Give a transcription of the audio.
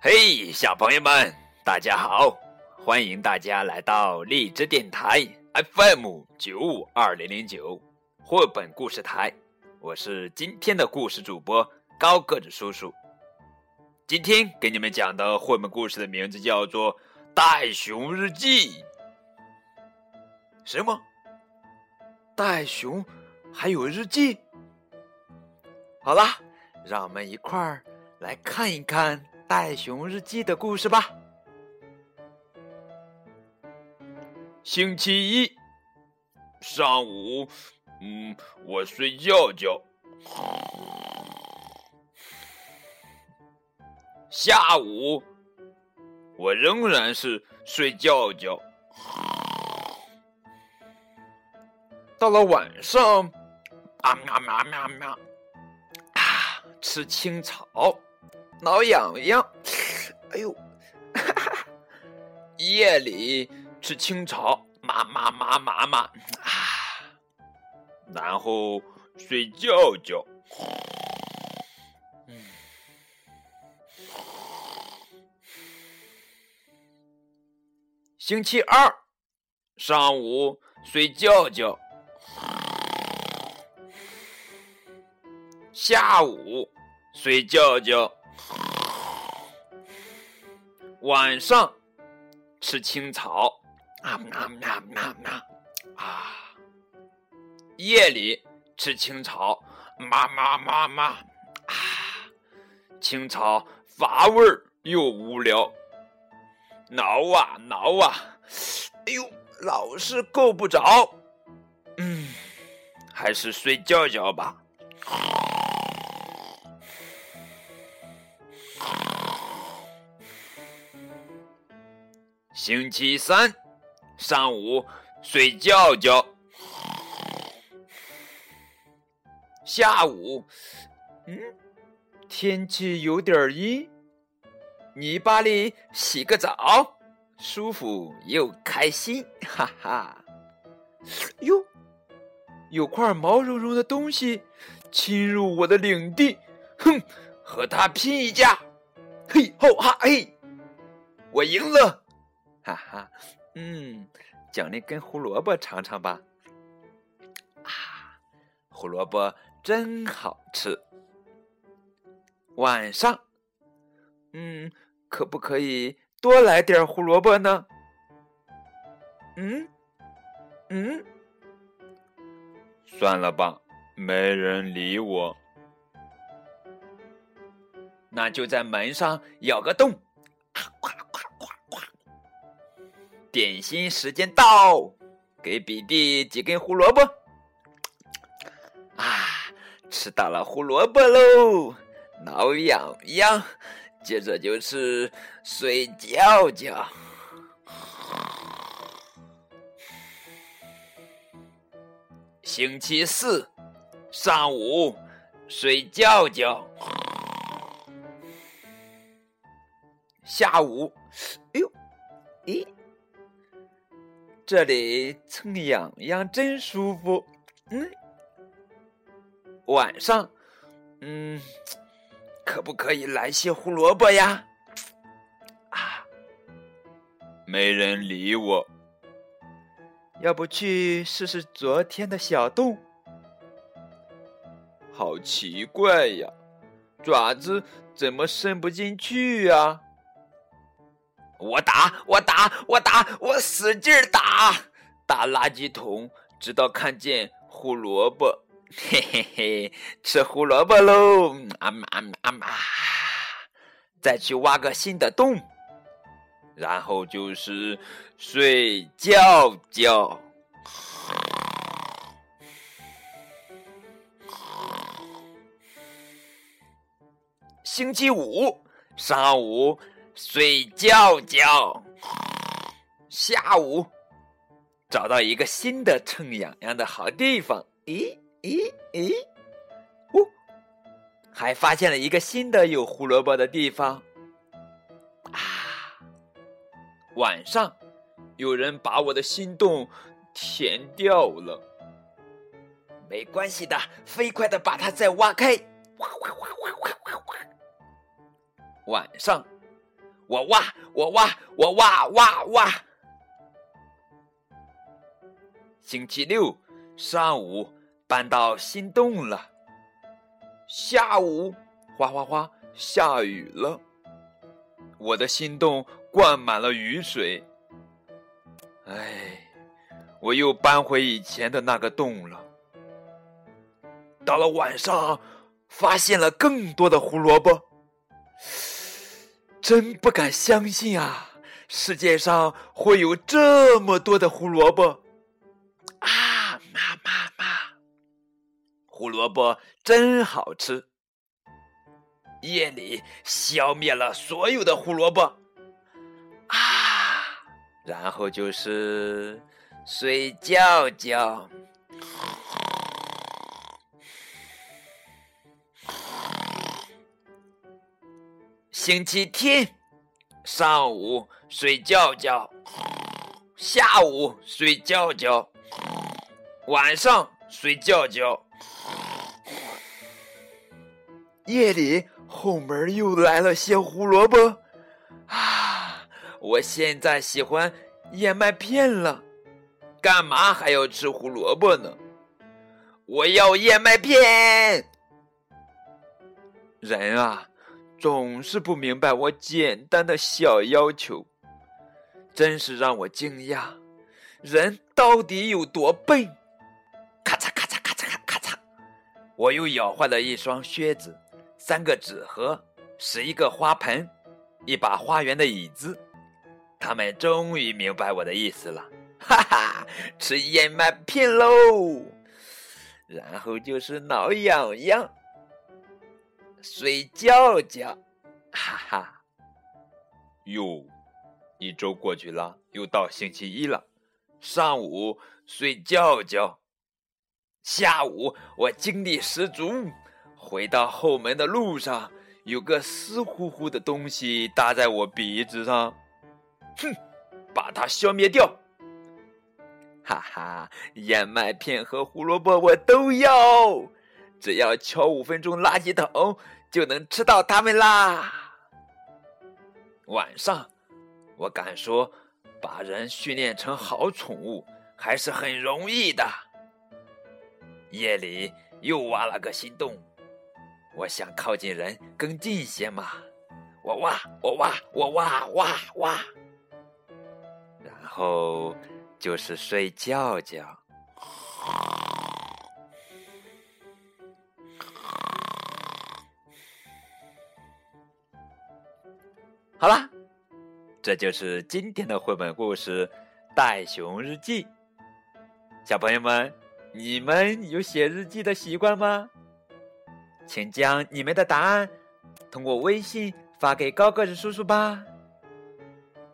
嘿，小朋友们，大家好！欢迎大家来到荔枝电台 FM 九五二零零九绘本故事台，我是今天的故事主播高个子叔叔。今天给你们讲的绘本故事的名字叫做《袋熊日记》。什么？袋熊还有日记？好啦，让我们一块儿来看一看《袋熊日记》的故事吧。星期一上午，嗯，我睡觉觉。下午，我仍然是睡觉觉。到了晚上，啊喵喵喵喵，啊，吃青草，挠痒痒。哎呦，哈哈，夜里吃青草，麻麻麻麻麻，啊，然后睡觉觉。星期二上午睡觉觉，下午睡觉觉，晚上吃青草，啊啊啊啊啊啊！夜里吃青草，妈妈妈妈啊！青草乏味又无聊。挠啊挠啊，哎呦，老是够不着。嗯，还是睡觉觉吧。星期三上午睡觉觉，下午，嗯，天气有点阴。泥巴里洗个澡，舒服又开心，哈哈！哟，有块毛茸茸的东西侵入我的领地，哼，和他拼一架！嘿吼哈嘿，我赢了，哈哈！嗯，奖励根胡萝卜尝尝吧。啊，胡萝卜真好吃。晚上，嗯。可不可以多来点胡萝卜呢？嗯，嗯，算了吧，没人理我。那就在门上咬个洞，夸夸夸夸！点心时间到，给比比几根胡萝卜。啊，吃到了胡萝卜喽，挠痒痒。接着就是睡觉觉。星期四上午睡觉觉，下午，哎呦，这里蹭痒痒真舒服。嗯，晚上，嗯。可不可以来些胡萝卜呀？啊，没人理我。要不去试试昨天的小洞？好奇怪呀，爪子怎么伸不进去呀？我打，我打，我打，我使劲打，打垃圾桶，直到看见胡萝卜。嘿嘿嘿，吃胡萝卜喽！啊嘛啊嘛啊嘛，再去挖个新的洞，然后就是睡觉觉。星期五上午睡觉觉，下午找到一个新的蹭痒痒的好地方。咦？咦咦，哦，还发现了一个新的有胡萝卜的地方啊！晚上有人把我的心洞填掉了，没关系的，飞快的把它再挖开。哇哇哇哇哇哇哇！晚上我挖，我挖，我挖挖挖。星期六上午搬到新洞了，下午哗哗哗下雨了，我的新洞灌满了雨水。哎，我又搬回以前的那个洞了。到了晚上，发现了更多的胡萝卜。真不敢相信啊！世界上会有这么多的胡萝卜啊！妈妈妈，胡萝卜真好吃。夜里消灭了所有的胡萝卜啊，然后就是睡觉觉。星期天上午睡觉觉，下午睡觉觉，晚上睡觉觉，夜里后门又来了些胡萝卜啊！我现在喜欢燕麦片了，干嘛还要吃胡萝卜呢？我要燕麦片，人啊！总是不明白我简单的小要求，真是让我惊讶。人到底有多笨？咔嚓咔嚓咔嚓咔嚓！我又咬坏了一双靴子，三个纸盒，十一个花盆，一把花园的椅子。他们终于明白我的意思了，哈哈！吃燕麦片喽，然后就是挠痒痒。睡觉觉，哈哈！哟，一周过去了，又到星期一了。上午睡觉觉，下午我精力十足。回到后门的路上，有个湿乎乎的东西搭在我鼻子上，哼，把它消灭掉！哈哈，燕麦片和胡萝卜我都要。只要敲五分钟垃圾桶，就能吃到它们啦。晚上，我敢说，把人训练成好宠物还是很容易的。夜里又挖了个新洞，我想靠近人更近些嘛。我挖，我挖，我挖，挖挖，然后就是睡觉觉。好啦，这就是今天的绘本故事《袋熊日记》。小朋友们，你们有写日记的习惯吗？请将你们的答案通过微信发给高个子叔叔吧。